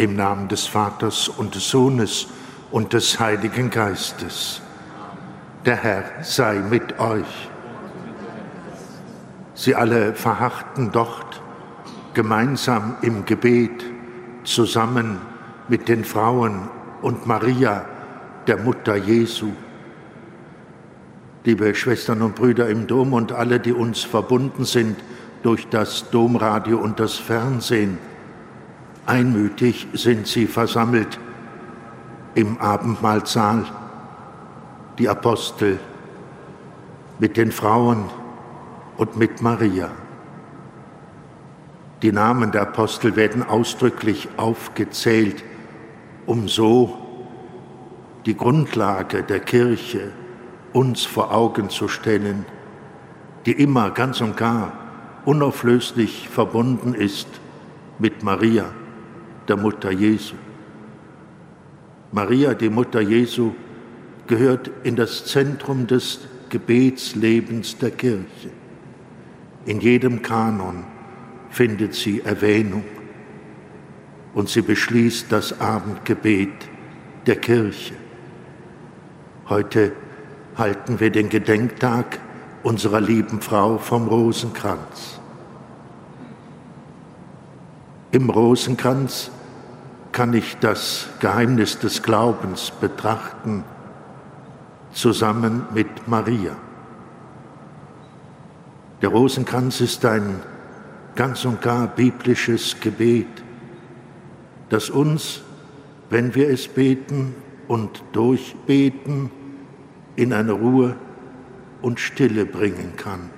Im Namen des Vaters und des Sohnes und des Heiligen Geistes. Der Herr sei mit euch. Sie alle verharrten dort gemeinsam im Gebet zusammen mit den Frauen und Maria, der Mutter Jesu. Liebe Schwestern und Brüder im Dom und alle, die uns verbunden sind durch das Domradio und das Fernsehen, einmütig sind sie versammelt im Abendmahlsaal, die Apostel mit den Frauen und mit Maria. Die Namen der Apostel werden ausdrücklich aufgezählt, um so die Grundlage der Kirche uns vor Augen zu stellen, die immer ganz und gar unauflöslich verbunden ist mit Maria, der Mutter Jesu. Maria, die Mutter Jesu, gehört in das Zentrum des Gebetslebens der Kirche. In jedem Kanon findet sie Erwähnung und sie beschließt das Abendgebet der Kirche. Heute halten wir den Gedenktag unserer lieben Frau vom Rosenkranz. Im Rosenkranz kann ich das Geheimnis des Glaubens betrachten, zusammen mit Maria. Der Rosenkranz ist ein ganz und gar biblisches Gebet, das uns, wenn wir es beten und durchbeten, in eine Ruhe und Stille bringen kann.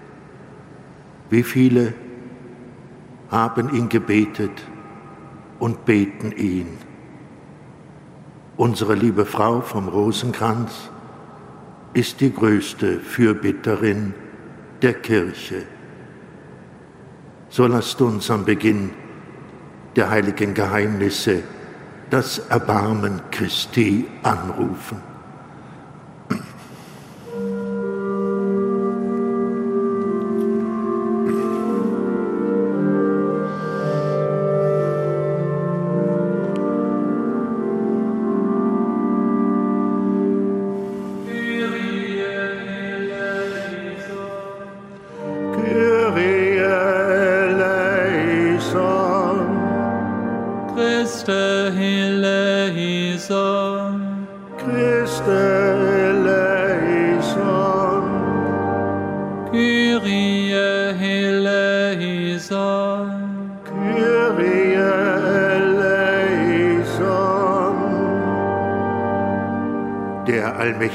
Wie viele haben ihn gebetet und beten ihn. Unsere liebe Frau vom Rosenkranz ist die größte Fürbitterin der Kirche. So lasst uns am Beginn der heiligen Geheimnisse das Erbarmen Christi anrufen.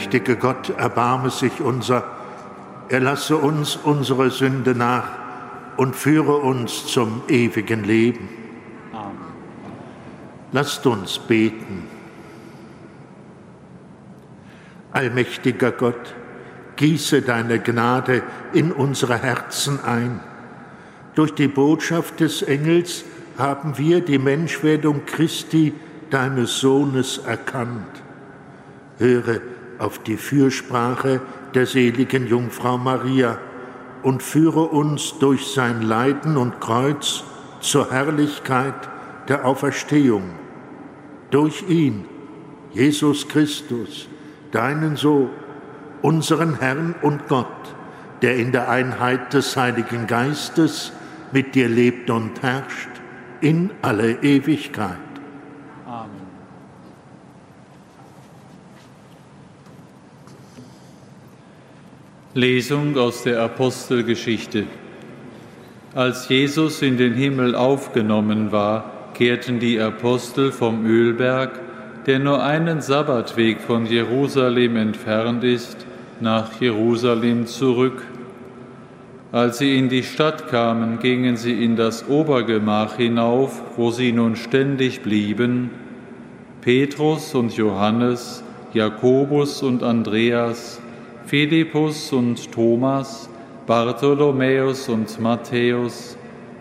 Allmächtige Gott, erbarme sich unser, erlasse uns unsere Sünde nach und führe uns zum ewigen Leben. Amen. Lasst uns beten. Allmächtiger Gott, gieße deine Gnade in unsere Herzen ein. Durch die Botschaft des Engels haben wir die Menschwerdung Christi, deines Sohnes, erkannt. Höre auf die Fürsprache der seligen Jungfrau Maria und führe uns durch sein Leiden und Kreuz zur Herrlichkeit der Auferstehung. Durch ihn, Jesus Christus, deinen Sohn, unseren Herrn und Gott, der in der Einheit des Heiligen Geistes mit dir lebt und herrscht in alle Ewigkeit. Lesung aus der Apostelgeschichte. Als Jesus in den Himmel aufgenommen war, kehrten die Apostel vom Ölberg, der nur einen Sabbatweg von Jerusalem entfernt ist, nach Jerusalem zurück. Als sie in die Stadt kamen, gingen sie in das Obergemach hinauf, wo sie nun ständig blieben. Petrus und Johannes, Jakobus und Andreas, Philippus und Thomas, Bartholomäus und Matthäus,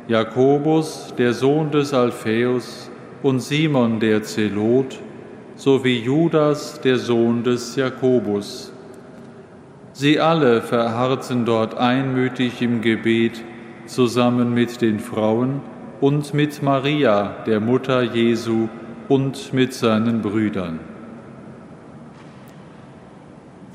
Jakobus, der Sohn des Alpheus, und Simon der Zelot, sowie Judas, der Sohn des Jakobus. Sie alle verharrten dort einmütig im Gebet, zusammen mit den Frauen und mit Maria, der Mutter Jesu, und mit seinen Brüdern.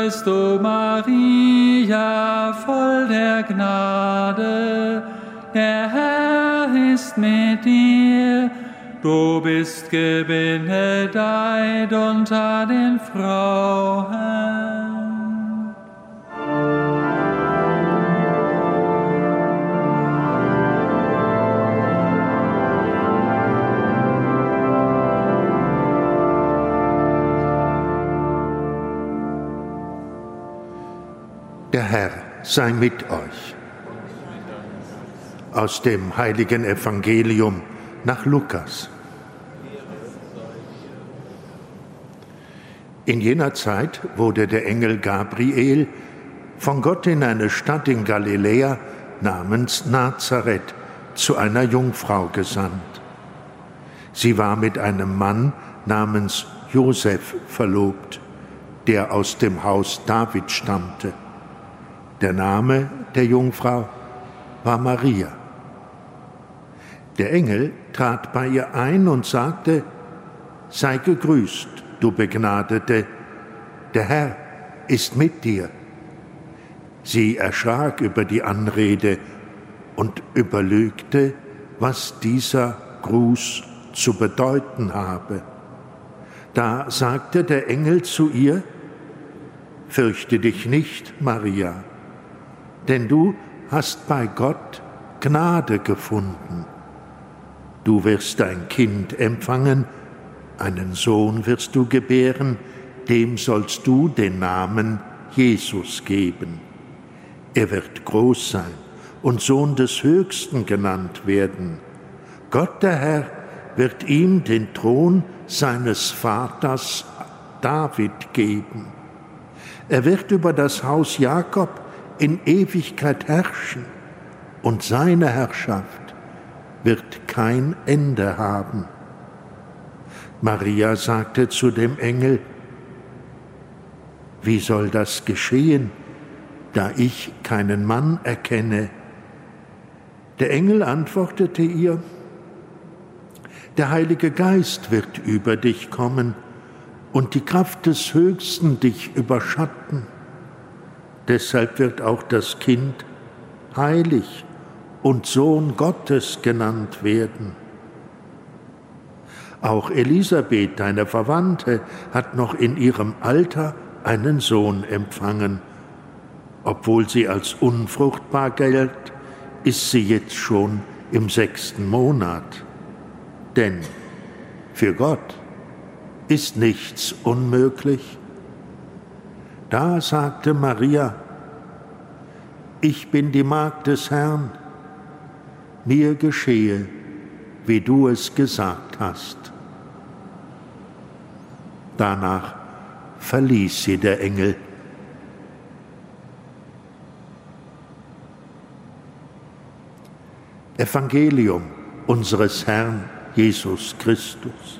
Seist du, Maria, voll der Gnade, der Herr ist mit dir. Du bist gebenedeit unter den Frauen. Sei mit euch. Aus dem heiligen Evangelium nach Lukas. In jener Zeit wurde der Engel Gabriel von Gott in eine Stadt in Galiläa namens Nazareth zu einer Jungfrau gesandt. Sie war mit einem Mann namens Josef verlobt, der aus dem Haus David stammte. Der Name der Jungfrau war Maria. Der Engel trat bei ihr ein und sagte, Sei gegrüßt, du Begnadete, der Herr ist mit dir. Sie erschrak über die Anrede und überlegte, was dieser Gruß zu bedeuten habe. Da sagte der Engel zu ihr, Fürchte dich nicht, Maria, denn du hast bei Gott Gnade gefunden. Du wirst ein Kind empfangen, einen Sohn wirst du gebären, dem sollst du den Namen Jesus geben. Er wird groß sein und Sohn des Höchsten genannt werden. Gott der Herr wird ihm den Thron seines Vaters David geben. Er wird über das Haus Jakob in Ewigkeit herrschen und seine Herrschaft wird kein Ende haben. Maria sagte zu dem Engel, wie soll das geschehen, da ich keinen Mann erkenne? Der Engel antwortete ihr, der Heilige Geist wird über dich kommen und die Kraft des Höchsten dich überschatten. Deshalb wird auch das Kind heilig und Sohn Gottes genannt werden. Auch Elisabeth, deine Verwandte, hat noch in ihrem Alter einen Sohn empfangen. Obwohl sie als unfruchtbar gilt, ist sie jetzt schon im sechsten Monat. Denn für Gott ist nichts unmöglich. Da sagte Maria, ich bin die Magd des Herrn, mir geschehe, wie du es gesagt hast. Danach verließ sie der Engel. Evangelium unseres Herrn Jesus Christus.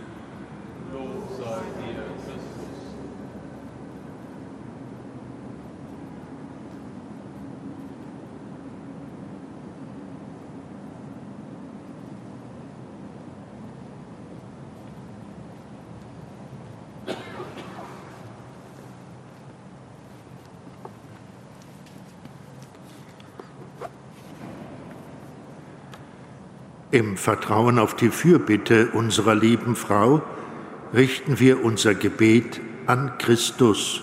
Im Vertrauen auf die Fürbitte unserer lieben Frau richten wir unser Gebet an Christus.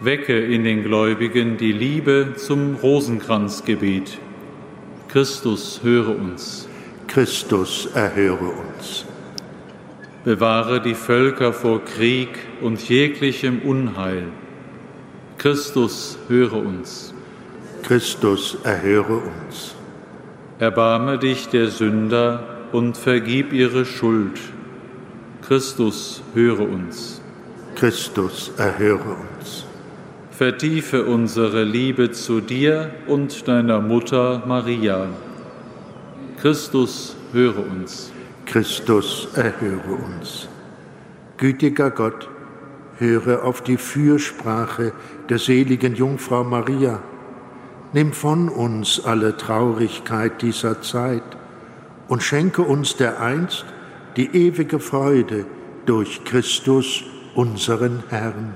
Wecke in den Gläubigen die Liebe zum Rosenkranzgebet. Christus, höre uns. Christus, erhöre uns. Bewahre die Völker vor Krieg und jeglichem Unheil. Christus, höre uns. Christus, erhöre uns. Erbarme dich der Sünder und vergib ihre Schuld. Christus, höre uns. Christus, erhöre uns. Vertiefe unsere Liebe zu dir und deiner Mutter Maria. Christus, höre uns. Christus, erhöre uns. Gütiger Gott, höre auf die Fürsprache der seligen Jungfrau Maria Nimm von uns alle Traurigkeit dieser Zeit und schenke uns dereinst die ewige Freude durch Christus, unseren Herrn.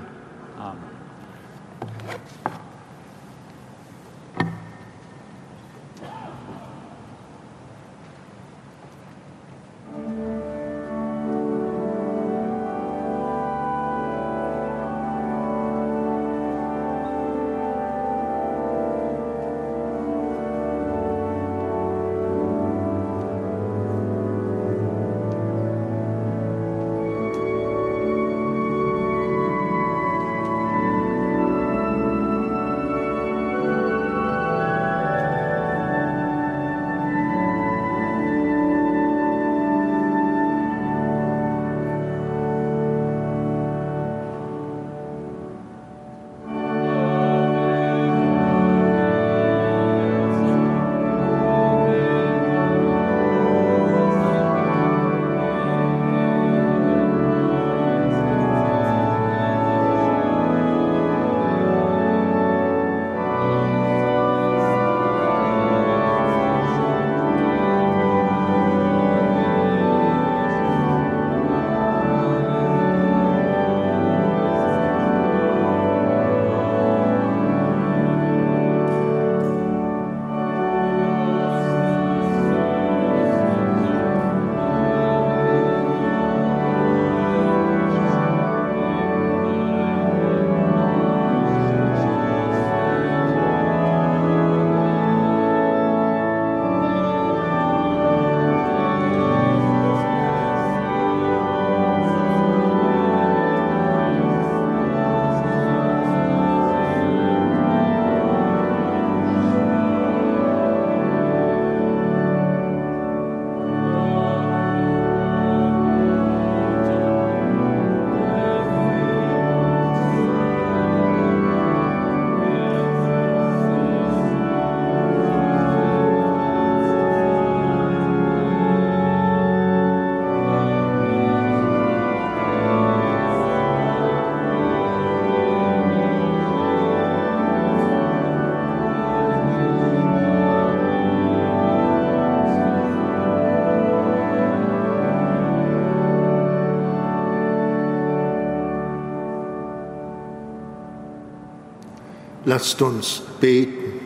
Lasst uns beten.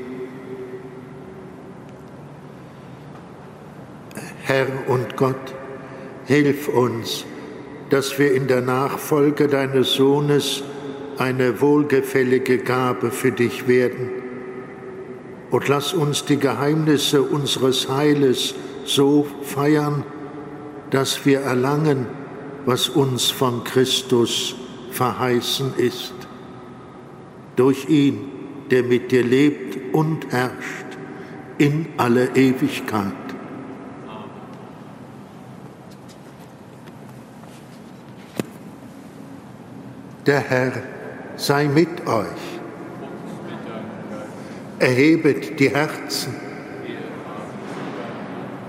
Herr und Gott, hilf uns, dass wir in der Nachfolge deines Sohnes eine wohlgefällige Gabe für dich werden. Und lass uns die Geheimnisse unseres Heiles so feiern, dass wir erlangen, was uns von Christus verheißen ist. Durch ihn, der mit dir lebt und herrscht in alle Ewigkeit. Der Herr sei mit euch. Erhebet die Herzen.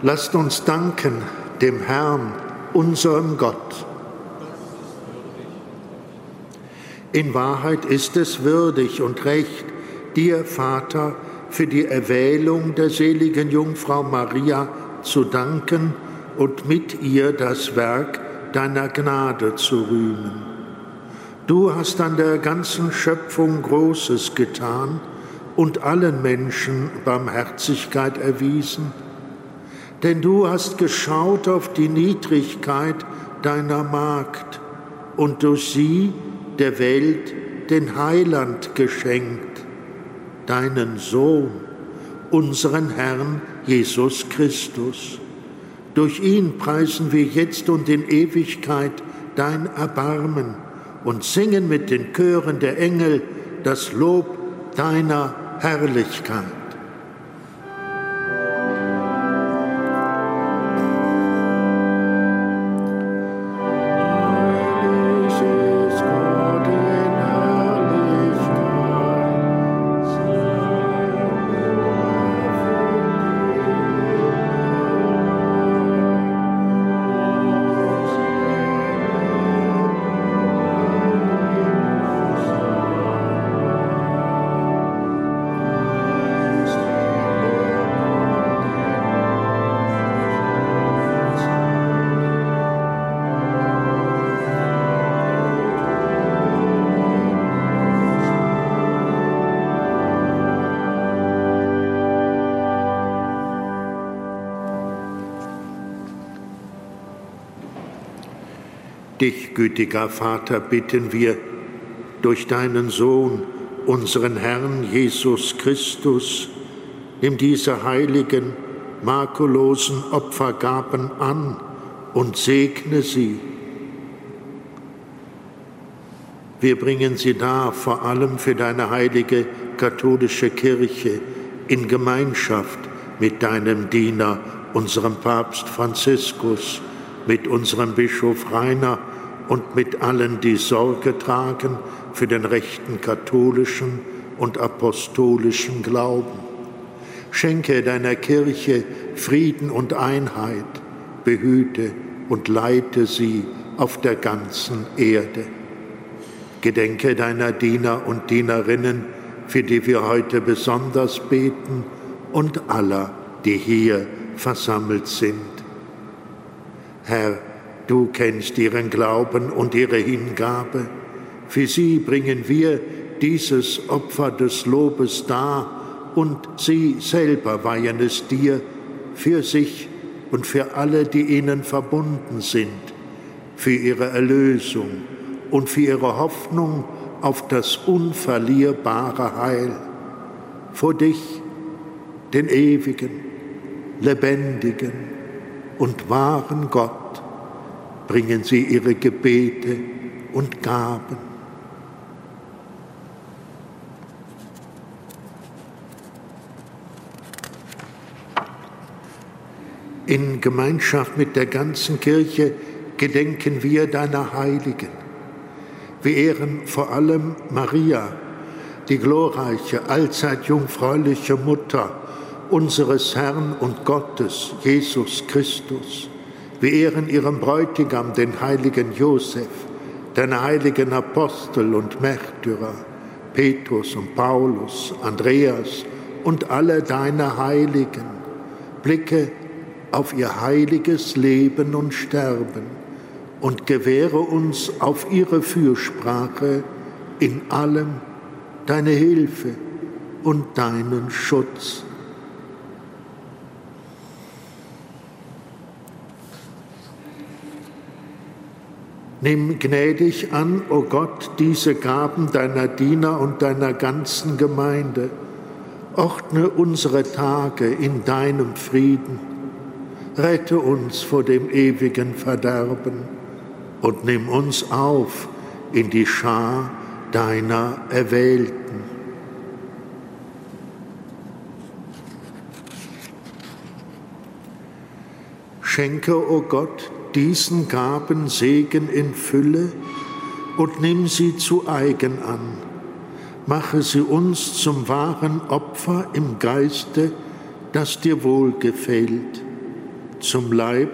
Lasst uns danken dem Herrn, unserem Gott. In Wahrheit ist es würdig und recht, dir, Vater, für die Erwählung der seligen Jungfrau Maria zu danken und mit ihr das Werk deiner Gnade zu rühmen. Du hast an der ganzen Schöpfung Großes getan und allen Menschen Barmherzigkeit erwiesen denn du hast geschaut auf die Niedrigkeit deiner Magd und durch sie der Welt den Heiland geschenkt, deinen Sohn, unseren Herrn Jesus Christus. Durch ihn preisen wir jetzt und in Ewigkeit dein Erbarmen und singen mit den Chören der Engel das Lob deiner Herrlichkeit. Dich, gütiger Vater, bitten wir durch deinen Sohn, unseren Herrn Jesus Christus, nimm diese heiligen, makellosen Opfergaben an und segne sie. Wir bringen sie dar, vor allem für deine heilige katholische Kirche, in Gemeinschaft mit deinem Diener, unserem Papst Franziskus, mit unserem Bischof Rainer, und mit allen, die Sorge tragen für den rechten katholischen und apostolischen Glauben. Schenke deiner Kirche Frieden und Einheit, behüte und leite sie auf der ganzen Erde. Gedenke deiner Diener und Dienerinnen, für die wir heute besonders beten, und aller, die hier versammelt sind. Herr, Du kennst ihren Glauben und ihre Hingabe. Für sie bringen wir dieses Opfer des Lobes dar und sie selber weihen es dir für sich und für alle, die ihnen verbunden sind, für ihre Erlösung und für ihre Hoffnung auf das unverlierbare Heil. Vor dich, den ewigen, lebendigen und wahren Gott, bringen sie ihre Gebete und Gaben. In Gemeinschaft mit der ganzen Kirche gedenken wir deiner Heiligen. Wir ehren vor allem Maria, die glorreiche, allzeit jungfräuliche Mutter unseres Herrn und Gottes, Jesus Christus wir ehren ihren Bräutigam, den heiligen Josef, den heiligen Apostel und Märtyrer, Petrus und Paulus, Andreas und alle deine Heiligen. Blicke auf ihr heiliges Leben und Sterben und gewähre uns auf ihre Fürsprache in allem, deine Hilfe und deinen Schutz. Nimm gnädig an, o oh Gott, diese Gaben deiner Diener und deiner ganzen Gemeinde. Ordne unsere Tage in deinem Frieden. Rette uns vor dem ewigen Verderben und nimm uns auf in die Schar deiner Erwählten. Schenke, o oh Gott, diesen Gaben Segen in Fülle und nimm sie zu eigen an. Mache sie uns zum wahren Opfer im Geiste, das dir wohlgefällt, zum Leib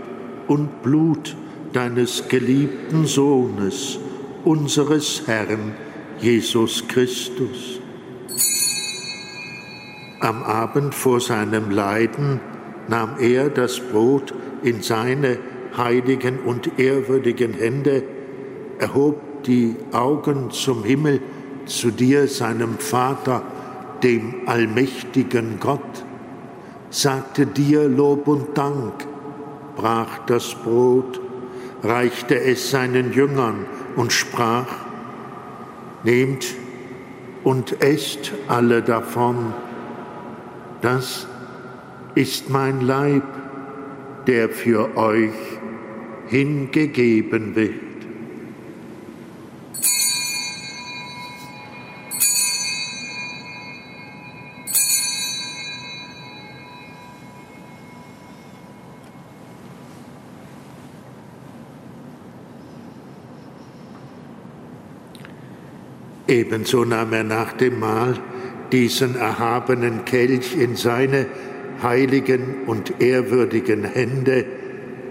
und Blut deines geliebten Sohnes, unseres Herrn Jesus Christus. Am Abend vor seinem Leiden nahm er das Brot in seine heiligen und ehrwürdigen Hände, erhob die Augen zum Himmel, zu dir, seinem Vater, dem allmächtigen Gott, sagte dir Lob und Dank, brach das Brot, reichte es seinen Jüngern und sprach, Nehmt und esst alle davon, das ist mein Leib, der für euch hingegeben wird. Ebenso nahm er nach dem Mahl diesen erhabenen Kelch in seine heiligen und ehrwürdigen Hände,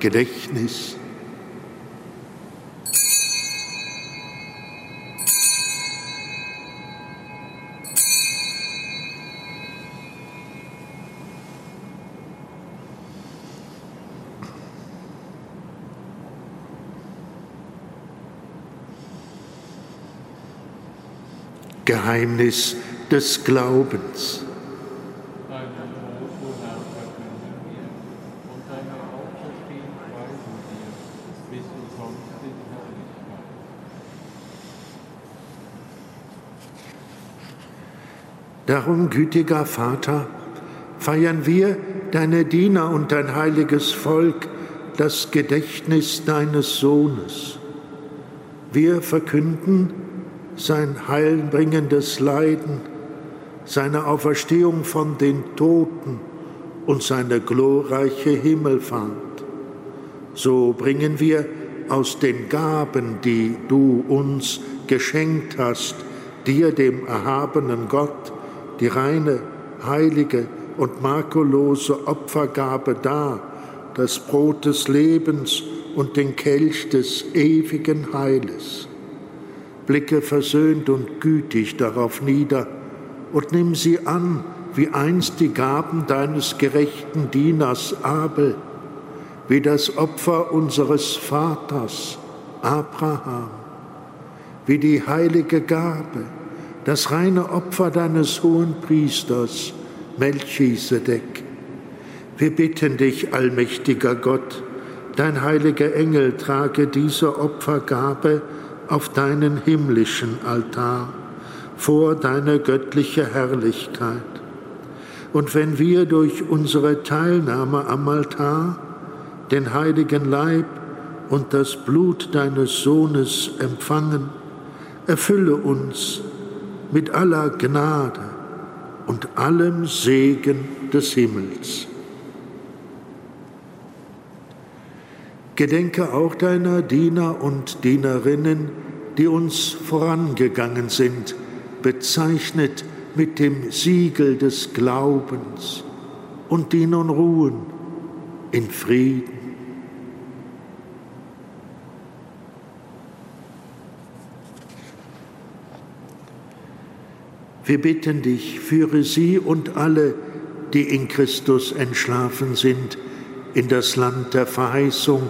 Gedächtnis. Geheimnis des Glaubens. Darum, gütiger Vater, feiern wir, deine Diener und dein heiliges Volk, das Gedächtnis deines Sohnes. Wir verkünden sein heilbringendes Leiden, seine Auferstehung von den Toten und seine glorreiche Himmelfahrt. So bringen wir aus den Gaben, die du uns geschenkt hast, dir, dem erhabenen Gott, die reine, heilige und makellose Opfergabe dar, das Brot des Lebens und den Kelch des ewigen Heiles. Blicke versöhnt und gütig darauf nieder und nimm sie an, wie einst die Gaben deines gerechten Dieners Abel, wie das Opfer unseres Vaters Abraham, wie die heilige Gabe, das reine Opfer deines hohen Priesters Melchisedek. Wir bitten dich, allmächtiger Gott, dein heiliger Engel trage diese Opfergabe auf deinen himmlischen Altar vor deine göttliche Herrlichkeit. Und wenn wir durch unsere Teilnahme am Altar den heiligen Leib und das Blut deines Sohnes empfangen, erfülle uns mit aller Gnade und allem Segen des Himmels. Gedenke auch deiner Diener und Dienerinnen, die uns vorangegangen sind bezeichnet mit dem Siegel des Glaubens, und die nun ruhen in Frieden. Wir bitten dich, führe sie und alle, die in Christus entschlafen sind, in das Land der Verheißung,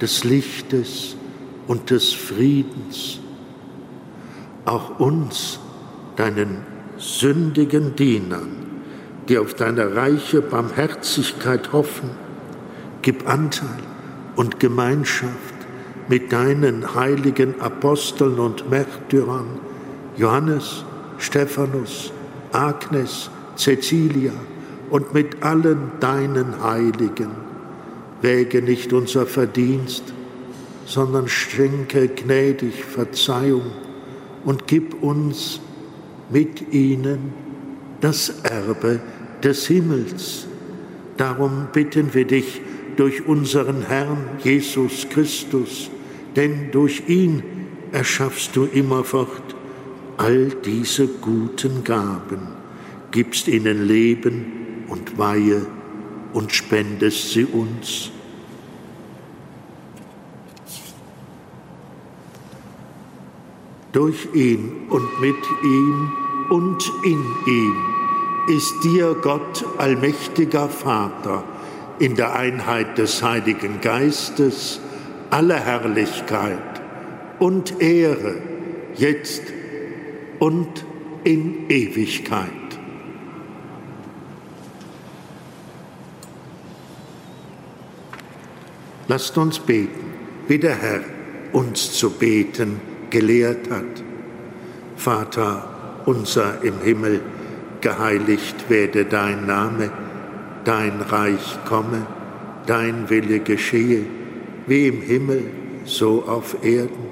des Lichtes und des Friedens. Auch uns, deinen sündigen Dienern, die auf deine reiche Barmherzigkeit hoffen, gib Anteil und Gemeinschaft mit deinen heiligen Aposteln und Märtyrern, Johannes, Stephanus, Agnes, Cecilia und mit allen deinen Heiligen. Wäge nicht unser Verdienst, sondern schenke gnädig Verzeihung und gib uns mit ihnen das Erbe des Himmels. Darum bitten wir dich durch unseren Herrn Jesus Christus, denn durch ihn erschaffst du immerfort all diese guten Gaben, gibst ihnen Leben und Weihe und spendest sie uns. Durch ihn und mit ihm und in ihm ist dir Gott allmächtiger Vater in der Einheit des Heiligen Geistes alle Herrlichkeit und Ehre jetzt und in Ewigkeit. Lasst uns beten, wie der Herr uns zu beten gelehrt hat. Vater unser im Himmel, geheiligt werde dein Name, dein Reich komme, dein Wille geschehe, wie im Himmel, so auf Erden.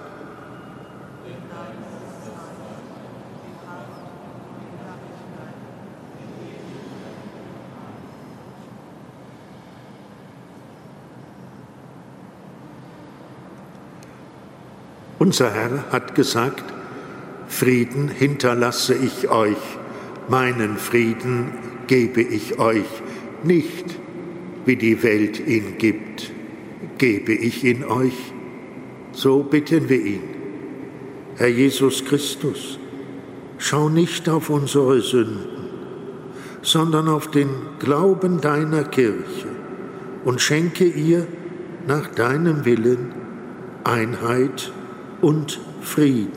Unser Herr hat gesagt, Frieden hinterlasse ich euch, meinen Frieden gebe ich euch, nicht wie die Welt ihn gibt, gebe ich ihn euch. So bitten wir ihn. Herr Jesus Christus, schau nicht auf unsere Sünden, sondern auf den Glauben deiner Kirche und schenke ihr nach deinem Willen Einheit und Frieden.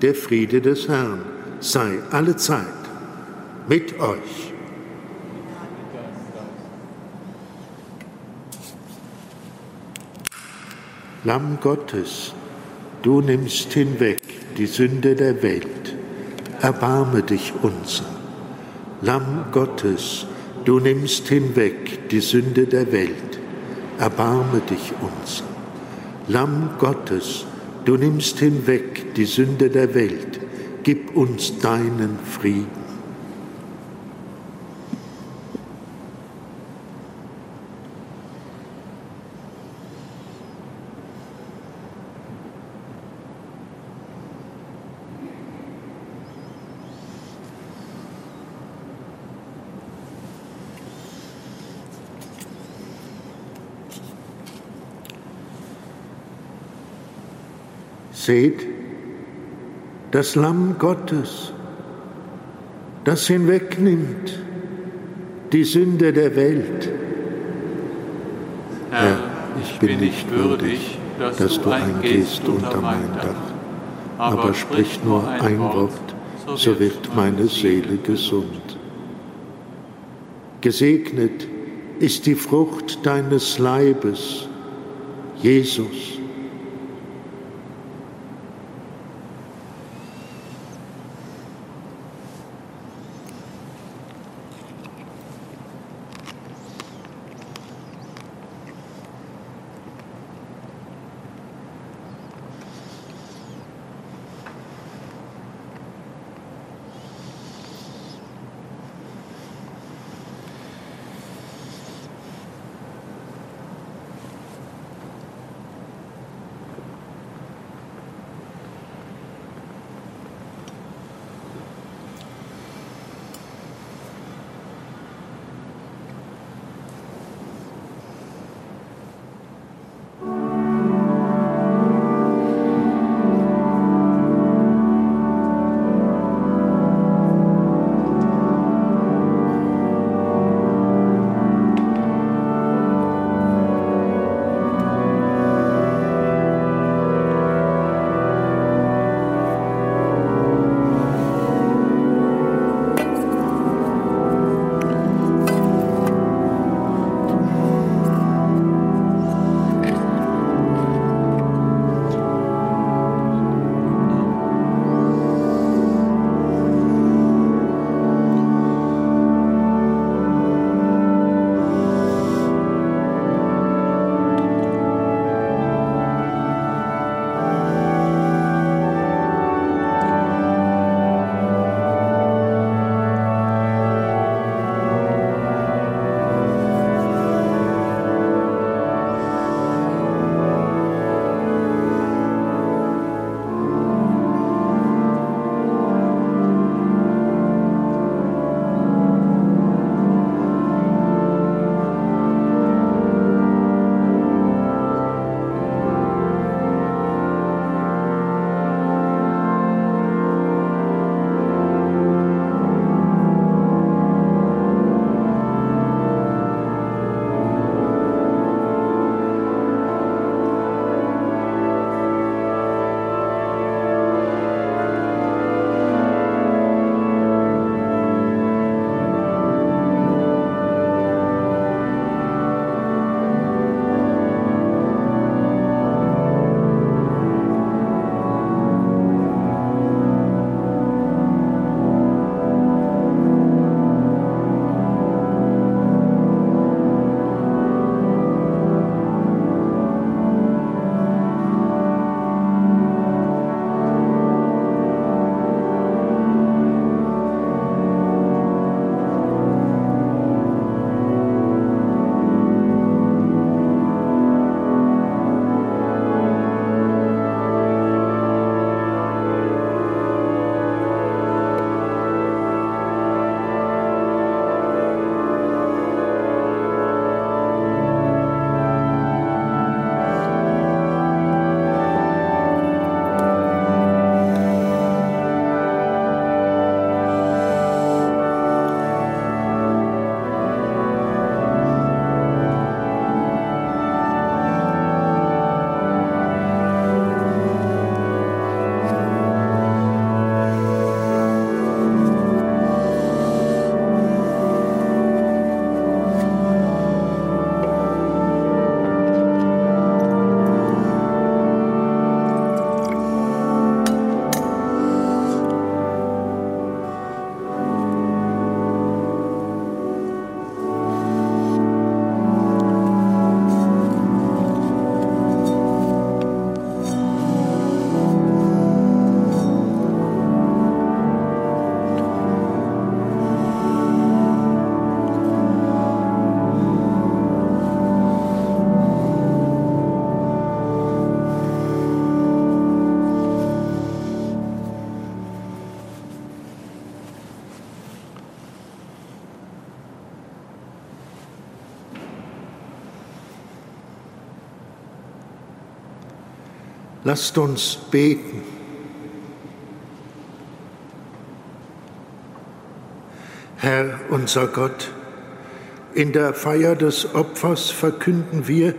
Der Friede des Herrn sei alle Zeit mit euch. Lamm Gottes, du nimmst hinweg die Sünde der Welt, erbarme dich unser. Lamm Gottes, du nimmst hinweg die Sünde der Welt, erbarme dich unser. Lamm Gottes, Du nimmst hinweg die Sünde der Welt, gib uns deinen Frieden. Seht, das Lamm Gottes, das hinwegnimmt die Sünde der Welt. Herr, ich bin nicht würdig, dass du eingehst unter mein Dach, aber sprich nur ein Wort, so wird meine Seele gesund. Gesegnet ist die Frucht deines Leibes, Jesus. Lasst uns beten. Herr unser Gott, In der Feier des Opfers verkünden wir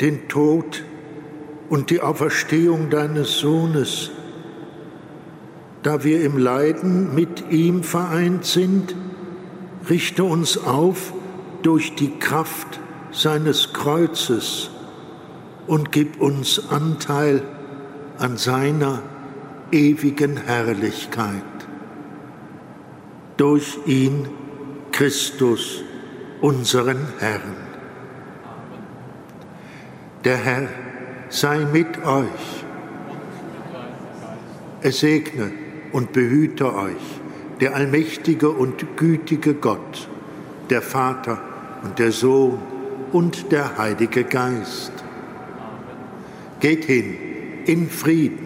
den Tod und die Auferstehung deines Sohnes. Da wir im Leiden mit ihm vereint sind, richte uns auf durch die Kraft seines Kreuzes und gib uns Anteil an seiner ewigen Herrlichkeit. Durch ihn Christus, unseren Herrn. Der Herr sei mit euch. Er segne und behüte euch, der allmächtige und gütige Gott, der Vater und der Sohn und der Heilige Geist. Geht hin. In Frieden